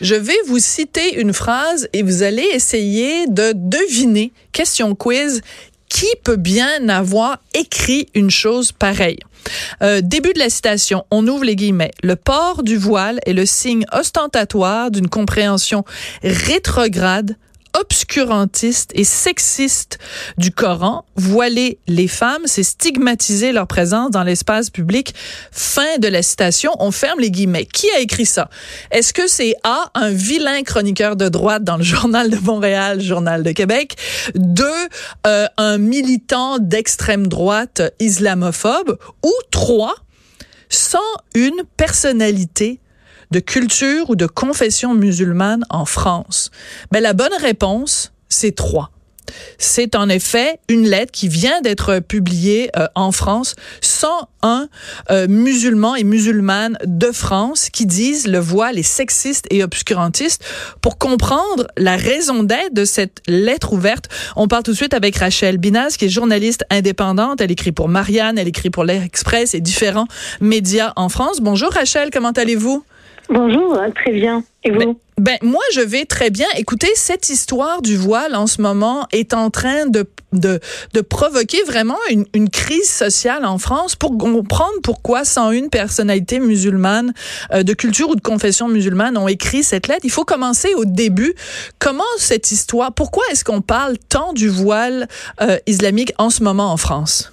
Je vais vous citer une phrase et vous allez essayer de deviner, question quiz, qui peut bien avoir écrit une chose pareille? Euh, début de la citation, on ouvre les guillemets. Le port du voile est le signe ostentatoire d'une compréhension rétrograde obscurantiste et sexiste du Coran. Voiler les femmes, c'est stigmatiser leur présence dans l'espace public. Fin de la citation. On ferme les guillemets. Qui a écrit ça? Est-ce que c'est A, un vilain chroniqueur de droite dans le Journal de Montréal, Journal de Québec? Deux, euh, un militant d'extrême droite islamophobe? Ou trois, sans une personnalité de culture ou de confession musulmane en France? Ben, la bonne réponse, c'est trois. C'est en effet une lettre qui vient d'être publiée euh, en France sans un euh, musulman et musulmane de France qui disent le voile est sexiste et obscurantiste. Pour comprendre la raison d'être de cette lettre ouverte, on parle tout de suite avec Rachel Binaz, qui est journaliste indépendante. Elle écrit pour Marianne, elle écrit pour l'Express et différents médias en France. Bonjour Rachel, comment allez-vous? Bonjour, très bien. Et vous ben, ben, moi, je vais très bien. Écoutez, cette histoire du voile en ce moment est en train de, de, de provoquer vraiment une, une, crise sociale en France pour comprendre pourquoi 101 personnalités musulmanes euh, de culture ou de confession musulmane ont écrit cette lettre. Il faut commencer au début. Comment cette histoire, pourquoi est-ce qu'on parle tant du voile euh, islamique en ce moment en France?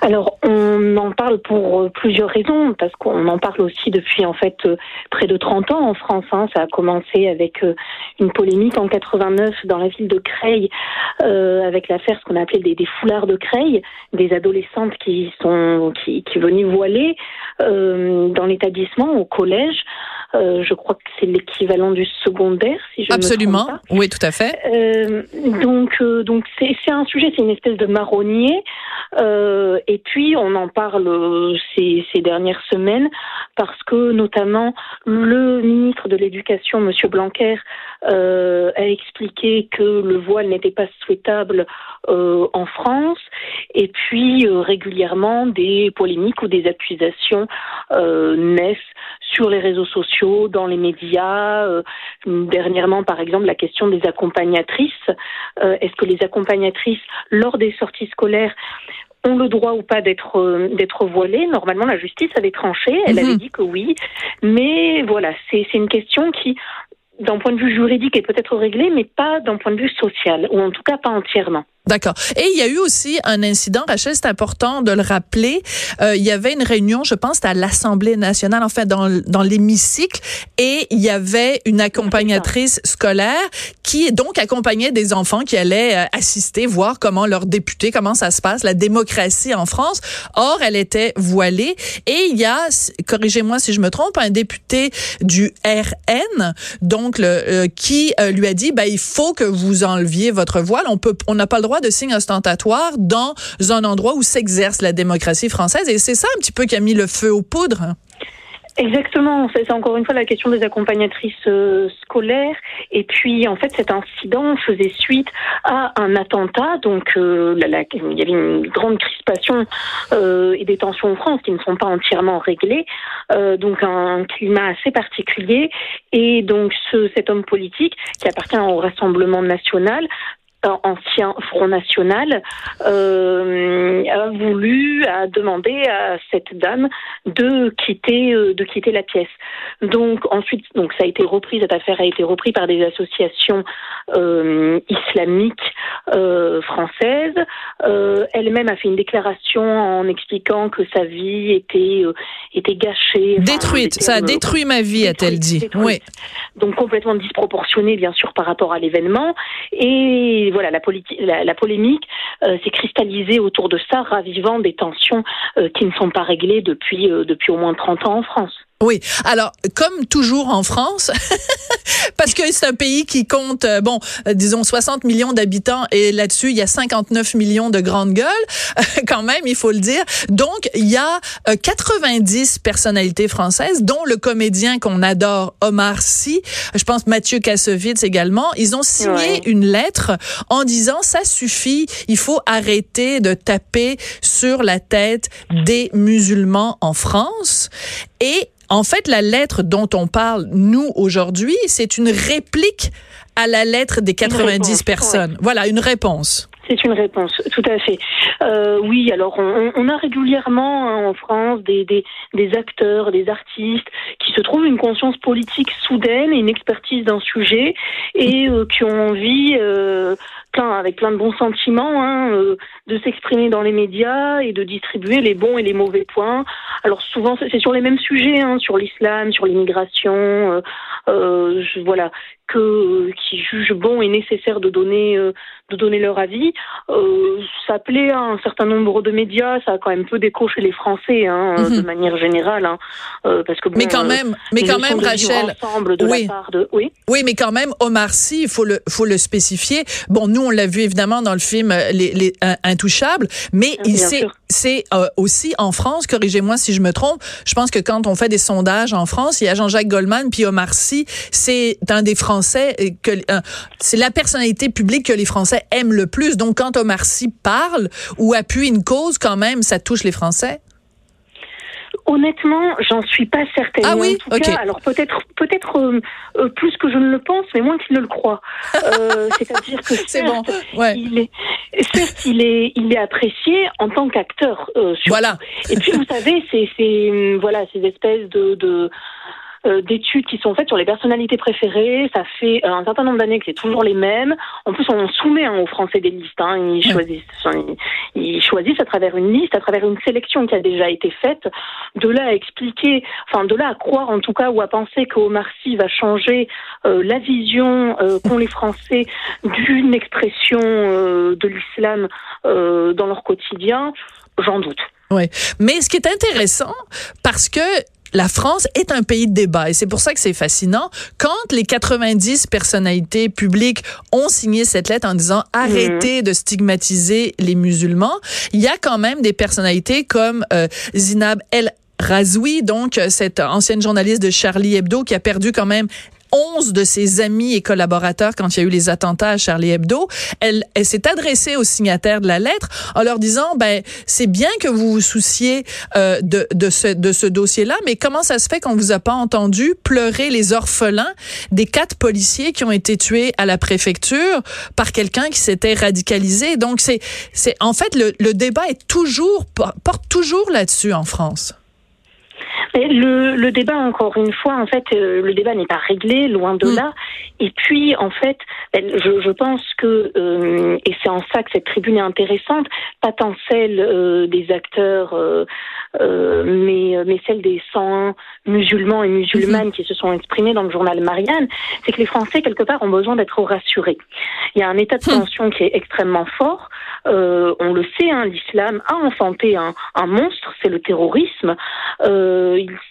Alors, on en parle pour euh, plusieurs raisons, parce qu'on en parle aussi depuis en fait euh, près de 30 ans en France. Hein. Ça a commencé avec euh, une polémique en 89 dans la ville de Creil, euh, avec l'affaire ce qu'on a appelé des, des, foulards de Creil, des adolescentes qui sont qui, qui venaient voiler euh, dans l'établissement au collège. Euh, je crois que c'est l'équivalent du secondaire, si je Absolument. me trompe oui, tout à fait. Euh, donc, donc c'est un sujet, c'est une espèce de marronnier. Euh, et puis, on en parle euh, ces, ces, dernières semaines parce que, notamment, le ministre de l'Éducation, Monsieur Blanquer, euh, a expliqué que le voile n'était pas souhaitable euh, en France. Et puis, euh, régulièrement, des polémiques ou des accusations naissent sur les réseaux sociaux, dans les médias. dernièrement, par exemple, la question des accompagnatrices. Est-ce que les accompagnatrices, lors des sorties scolaires, ont le droit ou pas d'être euh, d'être voilées? Normalement, la justice avait tranché, elle avait mhm. dit que oui, mais voilà, c'est c'est une question qui d'un point de vue juridique est peut-être réglée, mais pas d'un point de vue social, ou en tout cas pas entièrement. D'accord. Et il y a eu aussi un incident, Rachel, c'est important de le rappeler. Euh, il y avait une réunion, je pense, à l'Assemblée nationale, en fait, dans, dans l'hémicycle, et il y avait une accompagnatrice scolaire qui donc accompagnait des enfants qui allaient euh, assister, voir comment leurs députés, comment ça se passe, la démocratie en France. Or, elle était voilée. Et il y a, corrigez-moi si je me trompe, un député du RN, donc le, euh, qui euh, lui a dit, ben, il faut que vous enleviez votre voile. On peut, on n'a pas le droit de signes ostentatoires dans un endroit où s'exerce la démocratie française. Et c'est ça un petit peu qui a mis le feu aux poudres. Exactement, c'est encore une fois la question des accompagnatrices euh, scolaires. Et puis, en fait, cet incident faisait suite à un attentat. Donc, euh, il y avait une grande crispation euh, et des tensions en France qui ne sont pas entièrement réglées. donc, un climat assez particulier. Et donc, ce, cet homme politique qui appartient au Rassemblement national ancien Front National, euh, a voulu, a demandé à cette dame de quitter, euh, de quitter la pièce. Donc ensuite, donc ça a été repris, cette affaire a été reprise par des associations euh, islamiques euh, françaises. Euh, elle-même a fait une déclaration en expliquant que sa vie était euh, était gâchée, détruite. ça a détruit ma vie, a-t-elle dit. Oui. Donc complètement disproportionnée, bien sûr, par rapport à l'événement et voilà, la, la, la polémique euh, s'est cristallisée autour de ça, ravivant des tensions euh, qui ne sont pas réglées depuis, euh, depuis au moins 30 ans en France. Oui. Alors, comme toujours en France, parce que c'est un pays qui compte, euh, bon, euh, disons 60 millions d'habitants et là-dessus, il y a 59 millions de grandes gueules, quand même, il faut le dire. Donc, il y a 90 euh, personnalités françaises, dont le comédien qu'on adore, Omar Sy, je pense Mathieu Kassovitz également. Ils ont signé une lettre en disant, ça suffit, il faut arrêter de taper sur la tête des musulmans en France. Et en fait, la lettre dont on parle, nous, aujourd'hui, c'est une réplique à la lettre des 90 personnes. Voilà, une réponse. C'est une réponse, tout à fait. Euh, oui, alors on, on, a régulièrement hein, en France des, des, des, acteurs, des artistes qui se trouvent une conscience politique soudaine et une expertise d'un sujet et euh, qui ont envie, euh, plein, avec plein de bons sentiments, hein, euh, de s'exprimer dans les médias et de distribuer les bons et les mauvais points. Alors souvent c'est sur les mêmes sujets, hein, sur l'islam, sur l'immigration, euh, euh, voilà, que qui jugent bon et nécessaire de donner de donner leur avis. Euh, ça plaît à un certain nombre de médias, ça a quand même peu d'écho chez les Français, hein, mm -hmm. de manière générale, hein, euh, parce que bon, mais quand même, euh, mais quand même, Rachel, de oui. La part de, oui, oui, mais quand même, Omar Sy, il faut le, faut le spécifier. Bon, nous on l'a vu évidemment dans le film Les, les Intouchables, mais il c'est c'est euh, aussi en France, corrigez-moi si je me trompe. Je pense que quand on fait des sondages en France, il y a Jean-Jacques Goldman puis Omar Sy, c'est un des Français que euh, c'est la personnalité publique que les Français aiment le plus. Donc quand Omar Sy parle ou appuie une cause, quand même, ça touche les Français? Honnêtement, j'en suis pas certaine. Ah oui, en tout okay. cas, alors peut-être, peut-être euh, euh, plus que je ne le pense, mais moins qu'il ne le croit. Euh, C'est-à-dire que c'est bon. Ouais. il est, certes, il est, il est apprécié en tant qu'acteur. Euh, voilà. Et puis vous savez, c'est, voilà, ces espèces de, de euh, d'études qui sont faites sur les personnalités préférées. Ça fait un certain nombre d'années que c'est toujours les mêmes. En plus, on soumet hein, aux Français des listes. Hein. Ils, choisissent, ils, ils, choisissent à travers une liste, à travers une sélection qui a déjà été faite. De là à expliquer, enfin de là à croire en tout cas ou à penser qu'Omar Sy va changer euh, la vision euh, qu'ont les Français d'une expression euh, de l'islam euh, dans leur quotidien, j'en doute. Oui, mais ce qui est intéressant, parce que la France est un pays de débat et c'est pour ça que c'est fascinant. Quand les 90 personnalités publiques ont signé cette lettre en disant arrêtez mmh. de stigmatiser les musulmans, il y a quand même des personnalités comme euh, Zinab El Razoui, donc cette ancienne journaliste de Charlie Hebdo qui a perdu quand même 11 de ses amis et collaborateurs quand il y a eu les attentats à Charlie Hebdo. Elle, elle s'est adressée aux signataires de la lettre en leur disant, ben, c'est bien que vous vous souciez euh, de, de ce, de ce dossier-là, mais comment ça se fait qu'on vous a pas entendu pleurer les orphelins des quatre policiers qui ont été tués à la préfecture par quelqu'un qui s'était radicalisé? Donc, c'est, c'est, en fait, le, le débat est toujours, porte toujours là-dessus en France. Le, le, débat, encore une fois, en fait, euh, le débat n'est pas réglé, loin de mmh. là. Et puis, en fait, je, je pense que, euh, et c'est en ça que cette tribune est intéressante, pas tant celle euh, des acteurs, mais, mais celle des 101 musulmans et musulmanes mmh. qui se sont exprimés dans le journal Marianne, c'est que les Français, quelque part, ont besoin d'être rassurés. Il y a un état de tension mmh. qui est extrêmement fort. on le sait, hein, l'islam a enfanté un, un monstre, c'est le terrorisme. Euh,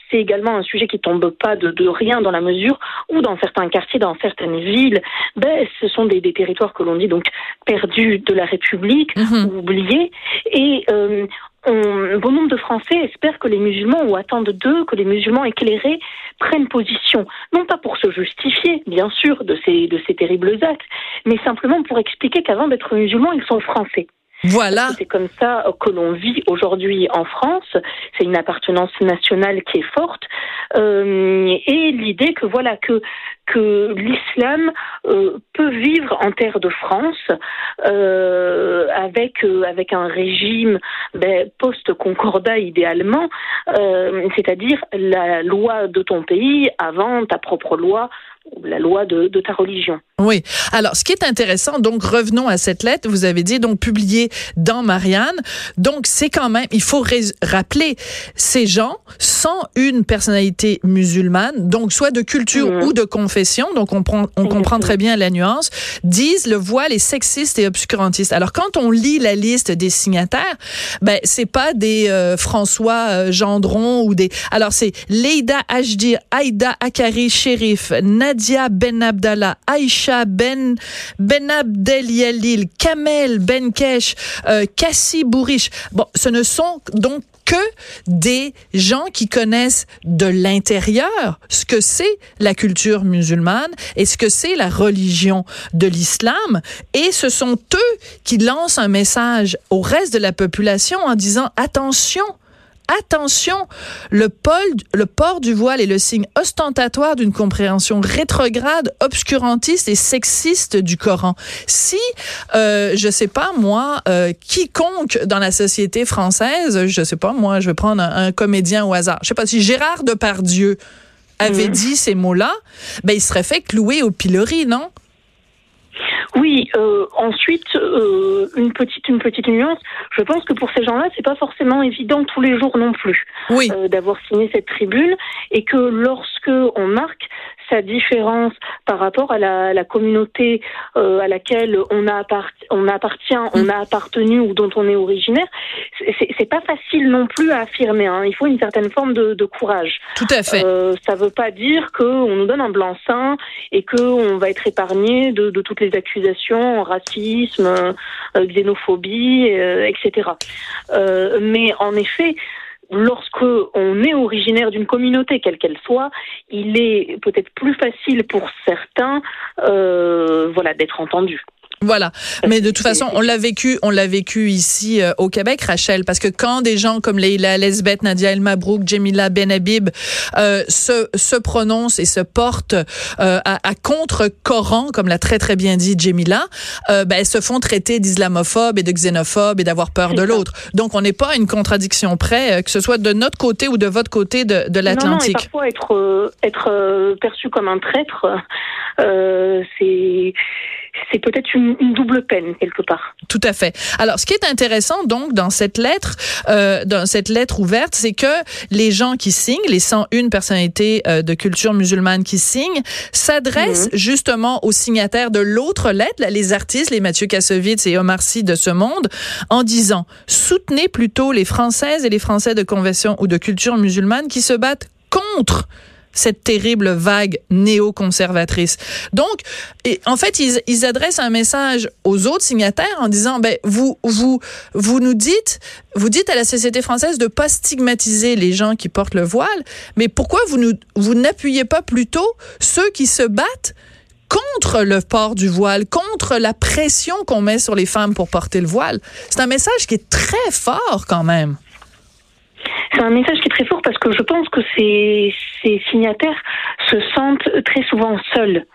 c'est également un sujet qui tombe pas de, de, rien dans la mesure où dans certains quartiers, dans certaines villes, ben, ce sont des, des territoires que l'on dit donc perdus de la République, -hmm. oubliés. Et euh, on, bon nombre de Français espèrent que les musulmans, ou attendent d'eux, que les musulmans éclairés prennent position, non pas pour se justifier, bien sûr, de ces, de ces terribles actes, mais simplement pour expliquer qu'avant d'être musulmans, ils sont français. Voilà. C'est comme ça que l'on vit aujourd'hui en France. C'est une appartenance nationale qui est forte euh, et l'idée que voilà que que l'islam euh, peut vivre en terre de France euh, avec euh, avec un régime ben, post-concordat idéalement, euh, c'est-à-dire la loi de ton pays avant ta propre loi la loi de, de, ta religion. Oui. Alors, ce qui est intéressant, donc revenons à cette lettre, vous avez dit, donc publiée dans Marianne. Donc, c'est quand même, il faut rappeler, ces gens sans une personnalité musulmane, donc soit de culture mmh. ou de confession, donc on, prend, on comprend très bien la nuance, disent le voile est sexiste et obscurantiste. Alors, quand on lit la liste des signataires, ben, c'est pas des euh, François euh, Gendron ou des... Alors, c'est Leïda Ajdir, Aïda Akari, Shérif, Nadia Ben Abdallah, Aïcha Ben Ben Abdel Yalil, Kamel Ben Kesh, euh, Bourriche. Bon, ce ne sont donc que des gens qui connaissent de l'intérieur ce que c'est la culture musulmane et ce que c'est la religion de l'islam. Et ce sont eux qui lancent un message au reste de la population en disant attention, attention, le, le port du voile est le signe ostentatoire d'une compréhension rétrograde, obscurantiste et sexiste du Coran. Si, euh, je sais pas moi, euh, quiconque dans la société française, je sais pas moi, je vais prendre un, comédien au hasard, je sais pas si Gérard Depardieu avait mmh. dit ces mots-là, ben il serait fait clouer au pilori, non? Oui, euh, ensuite euh, une petite une petite nuance. Je pense que pour ces gens-là, c'est pas forcément évident tous les jours non plus euh, d'avoir signé cette tribune et que lorsque on marque sa différence par rapport à la, la communauté à laquelle on, a on appartient, on a appartenu ou dont on est originaire, c'est pas facile non plus à affirmer. Hein. Il faut une certaine forme de, de courage. Tout à fait. Ça veut pas dire qu'on nous donne un blanc-seing et qu'on va être épargné de, de, toutes les accusations, racisme, euh, xénophobie, euh, etc. Euh, mais en effet, lorsque on est originaire d'une communauté, quelle qu'elle soit, il est peut-être plus facile pour certains, voilà, d'être entendu. Voilà. Mais de toute façon, on l'a vécu, on l'a vécu ici euh, au Québec, Rachel, parce que quand des gens comme Leila Lesbeth, Nadia El Mabrouk, Jemila Benhabib euh, se, se prononcent et se portent euh, à, à contre-Coran, comme l'a très très bien dit Jemila, euh, ben, elles se font traiter d'islamophobes et de xénophobes et d'avoir peur de l'autre. Donc on n'est pas à une contradiction près, euh, que ce soit de notre côté ou de votre côté de, de l'Atlantique. parfois être être perçu comme un traître, c'est c'est peut-être une, double peine quelque part. Tout à fait. Alors, ce qui est intéressant donc dans cette lettre, euh, dans cette lettre ouverte, c'est que les gens qui signent, les 101 personnalités euh, de culture musulmane qui signent, s'adressent mhm. justement aux signataires de l'autre lettre, les artistes, les Mathieu Kassovitz et Omar Sy de ce monde, en disant soutenez plutôt les Françaises et les Français de conversion ou de culture musulmane qui se battent contre cette terrible vague néoconservatrice. Donc, et en fait, ils, ils, adressent un message aux autres signataires en disant, ben, vous, vous, vous nous dites, vous dites à la société française de pas stigmatiser les gens qui portent le voile, mais pourquoi vous nous, vous n'appuyez pas plutôt ceux qui se battent contre le port du voile, contre la pression qu'on met sur les femmes pour porter le voile? C'est un message qui est très fort quand même. C'est un message qui est très fort parce que je pense que ces, ces signataires se sentent très souvent seuls.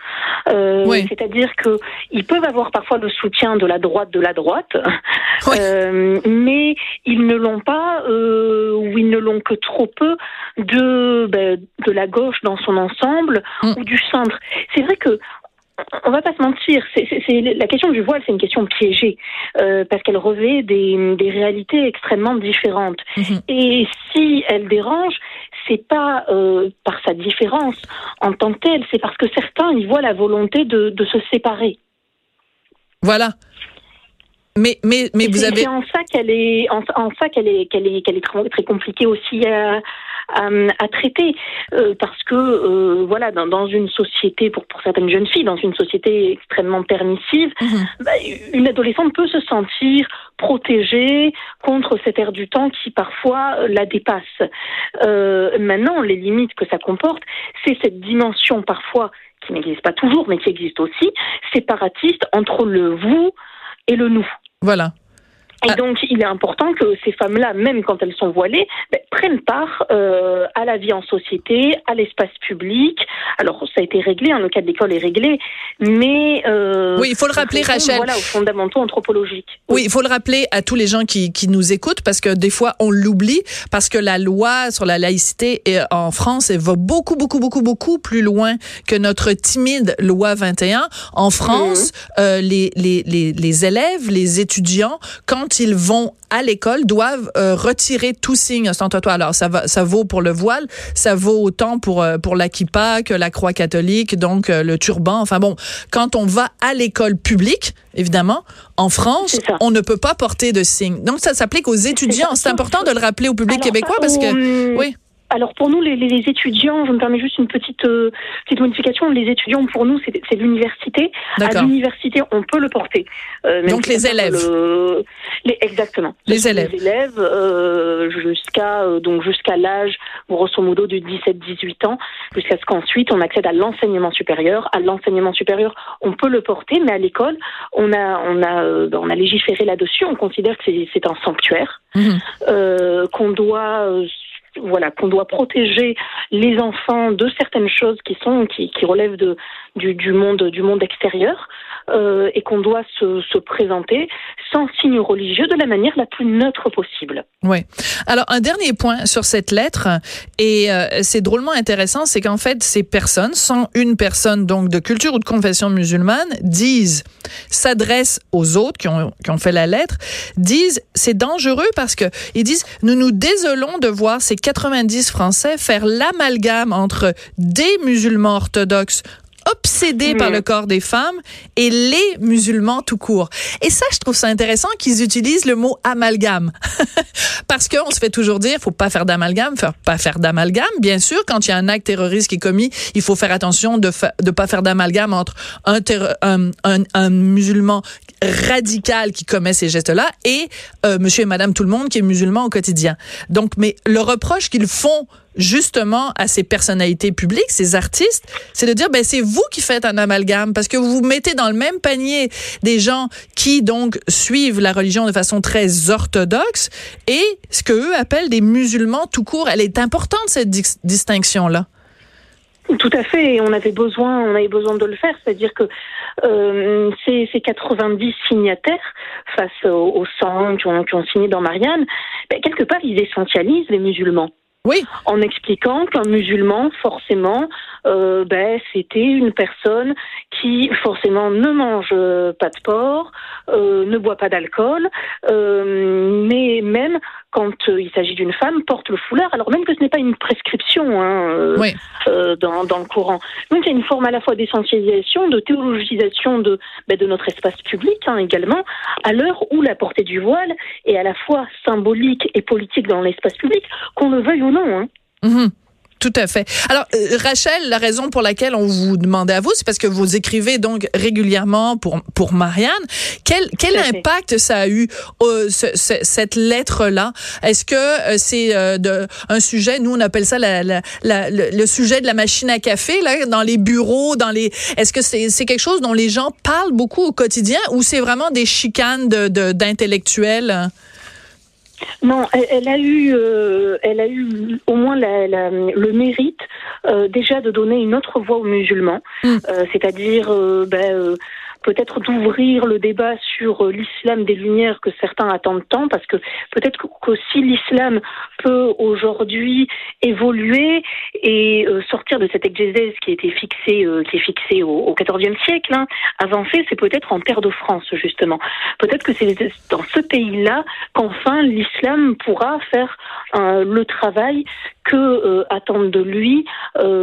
Euh, C'est-à-dire que ils peuvent avoir parfois le soutien de la droite de la droite, euh, mais ils ne l'ont pas euh, ou ils ne l'ont que trop peu de ben, de la gauche dans son ensemble mm. ou du centre. C'est vrai que on va pas se mentir, c'est, la question du voile, c'est une question piégée euh, parce qu'elle revêt des, des, réalités extrêmement différentes. Mhm. Et si elle dérange, c'est pas euh, par sa différence en tant que telle, c'est parce que certains y voient la volonté de, de se séparer. Voilà. Mais mais mais vous avez. C'est en ça qu'elle est en, en ça qu'elle est qu'elle est qu'elle est très, très compliquée aussi à, à, traiter. Euh, parce que euh, voilà dans, dans, une société pour pour certaines jeunes filles dans une société extrêmement permissive mhm. bah, une adolescente peut se sentir protégée contre cet air du temps qui parfois la dépasse. Euh, maintenant les limites que ça comporte c'est cette dimension parfois qui n'existe pas toujours mais qui existe aussi séparatiste entre le vous et le nous. Voilà et ah. donc, il est important que ces femmes-là, même quand elles sont voilées, ben, prennent part euh, à la vie en société, à l'espace public. Alors, ça a été réglé, hein, le cas de l'école est réglé, mais... Euh, oui, il faut le rappeler, Rachel. Voilà, aux fondamentaux anthropologiques. Oui, il faut le rappeler à tous les gens qui, qui nous écoutent, parce que des fois, on l'oublie, parce que la loi sur la laïcité en France, elle va beaucoup, beaucoup, beaucoup, beaucoup plus loin que notre timide loi 21. En France, mhm. euh, les, les, les, les élèves, les étudiants, quand ils vont à l'école doivent euh, retirer tout signe ostentatoire. Alors ça va, ça vaut pour le voile, ça vaut autant pour euh, pour la kippa que la croix catholique, donc euh, le turban. Enfin bon, quand on va à l'école publique, évidemment, en France, on ne peut pas porter de signe. Donc ça s'applique aux étudiants. C'est important de le rappeler au public québécois parce que oui. Alors pour nous, les, les, étudiants, je me permets juste une petite euh, petite modification. Les étudiants, pour nous, c'est l'université. À l'université, on peut le porter. Euh, Donc les élèves. les, exactement. Les élèves. Les élèves euh, jusqu'à euh, donc jusqu'à l'âge grosso modo de 17-18 ans, jusqu'à ce qu'ensuite on accède à l'enseignement supérieur. À l'enseignement supérieur, on peut le porter, mais à l'école, on a on a on a légiféré là-dessus. On considère que c'est un sanctuaire, mmh. qu'on doit voilà qu'on doit protéger les enfants de certaines choses qui sont qui, relèvent de du monde du monde extérieur euh, et qu'on doit se, se, présenter sans signe religieux de la manière la plus neutre possible. Oui. Alors un dernier point sur cette lettre et euh, c'est drôlement intéressant, c'est qu'en fait ces personnes, sans une personne donc de culture ou de confession musulmane, disent s'adressent aux autres qui ont qui ont fait la lettre, disent c'est dangereux parce que ils disent nous nous désolons de voir ces 90 Français faire l'amalgame entre des musulmans orthodoxes obsédés par le corps des femmes et les musulmans tout court. Et ça, je trouve ça intéressant qu'ils utilisent le mot amalgame. Parce qu'on se fait toujours dire, faut pas faire d'amalgame, faut pas faire d'amalgame. Bien sûr, quand il y a un acte terroriste qui est commis, il faut faire attention de ne pas faire d'amalgame entre un, un, un, musulman radical qui commet ces gestes-là et euh, monsieur et madame tout le monde qui est musulman au quotidien. Donc, mais le reproche qu'ils font justement à ces personnalités publiques, ces artistes, c'est de dire ben c'est vous qui faites un amalgame parce que vous mettez dans le même panier des gens qui donc suivent la religion de façon très orthodoxe et ce que eux appellent des musulmans tout court. Elle est importante cette distinction là. Tout à fait, on avait besoin, on avait besoin de le faire, c'est-à-dire que euh, ces, ces 90 signataires face aux, 100 qui ont, qui ont signé dans Marianne, ben, quelque part ils essentialisent les musulmans. Oui. En expliquant qu'un musulman, forcément, euh, ben, c'était une personne qui, forcément, ne mange pas de porc, euh, ne boit pas d'alcool, euh, mais même quand il s'agit d'une femme, porte le foulard, alors même que ce n'est pas une prescription hein, dans, dans, le Coran. Donc il y a une forme à la fois d'essentialisation, de théologisation de, ben, de notre espace public hein, également, à l'heure où la portée du voile est à la fois symbolique et politique dans l'espace public, qu'on le veuille ou non. Hein. Mhm. Tout à fait. Alors, euh, Rachel, la raison pour laquelle on vous demandait à vous, c'est parce que vous écrivez donc régulièrement pour pour Marianne. Quel quel impact ça a eu euh, cette lettre là Est-ce que euh, c'est de un sujet Nous, on appelle ça la, la, le, sujet de la machine à café là, dans les bureaux, dans les. Est-ce que c'est c'est quelque chose dont les gens parlent beaucoup au quotidien ou c'est vraiment des chicanes de d'intellectuels? Non, elle, a eu, euh, elle a eu au moins le mérite euh, déjà de donner une autre voix aux musulmans, mm. euh, c'est-à-dire ben, peut-être d'ouvrir le débat sur euh, l'islam des Lumières que certains attendent tant, parce que peut-être qu'aussi l'islam peut aujourd'hui évoluer et euh, sortir de cette exégèse qui était fixée, euh, qui est fixée au XIVe siècle, hein, avancer, c'est peut-être en terre de France justement. Peut-être que c'est dans ce pays-là qu'enfin l'islam pourra faire le travail que attendent de lui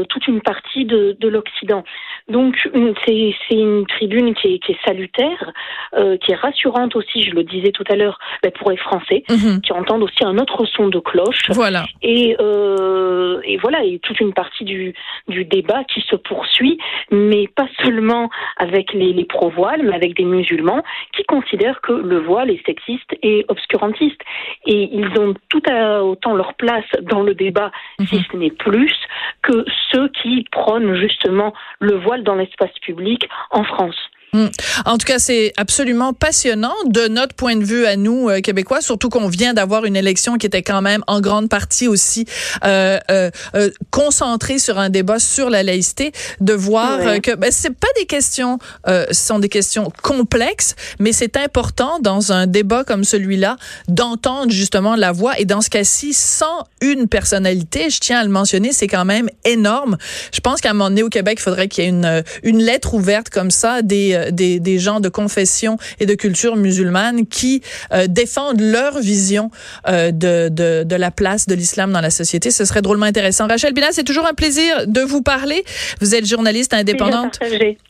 toute une partie de, de l'Occident. Donc c'est une tribune qui est qui est salutaire, euh, qui est rassurante aussi, je le disais tout à l'heure, ben, pour les Français, mhm. qui entendent aussi un autre son de cloche. Voilà. Et, euh, et voilà, et toute une partie du, du débat qui se poursuit, mais pas seulement avec les, les pro-voiles, mais avec des musulmans qui considèrent que le voile est sexiste et obscurantiste. Et ils ont tout à autant leur place dans le débat, mhm. si ce n'est plus, que ceux qui prônent justement le voile dans l'espace public en France. Hmm. En tout cas, c'est absolument passionnant de notre point de vue à nous euh, québécois, surtout qu'on vient d'avoir une élection qui était quand même en grande partie aussi euh, euh, euh concentrée sur un débat sur la laïcité, de voir que ben, c'est pas des questions, ce sont des questions complexes, mais c'est important dans un débat comme celui-là d'entendre justement la voix et dans ce cas-ci sans une personnalité, je tiens à le mentionner, c'est quand même énorme. Je pense qu'à un moment donné au Québec, il faudrait qu'il y ait une une lettre ouverte comme ça des des, des, gens de confession et de culture musulmane qui euh, défendent leur vision euh, de, de, de, la place de l'islam dans la société. Ce serait drôlement intéressant. Rachel Bina, c'est toujours un plaisir de vous parler. Vous êtes journaliste indépendante.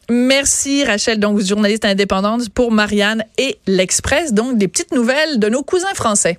Merci Rachel, donc journaliste indépendante pour Marianne et l'Express, donc des petites nouvelles de nos cousins français.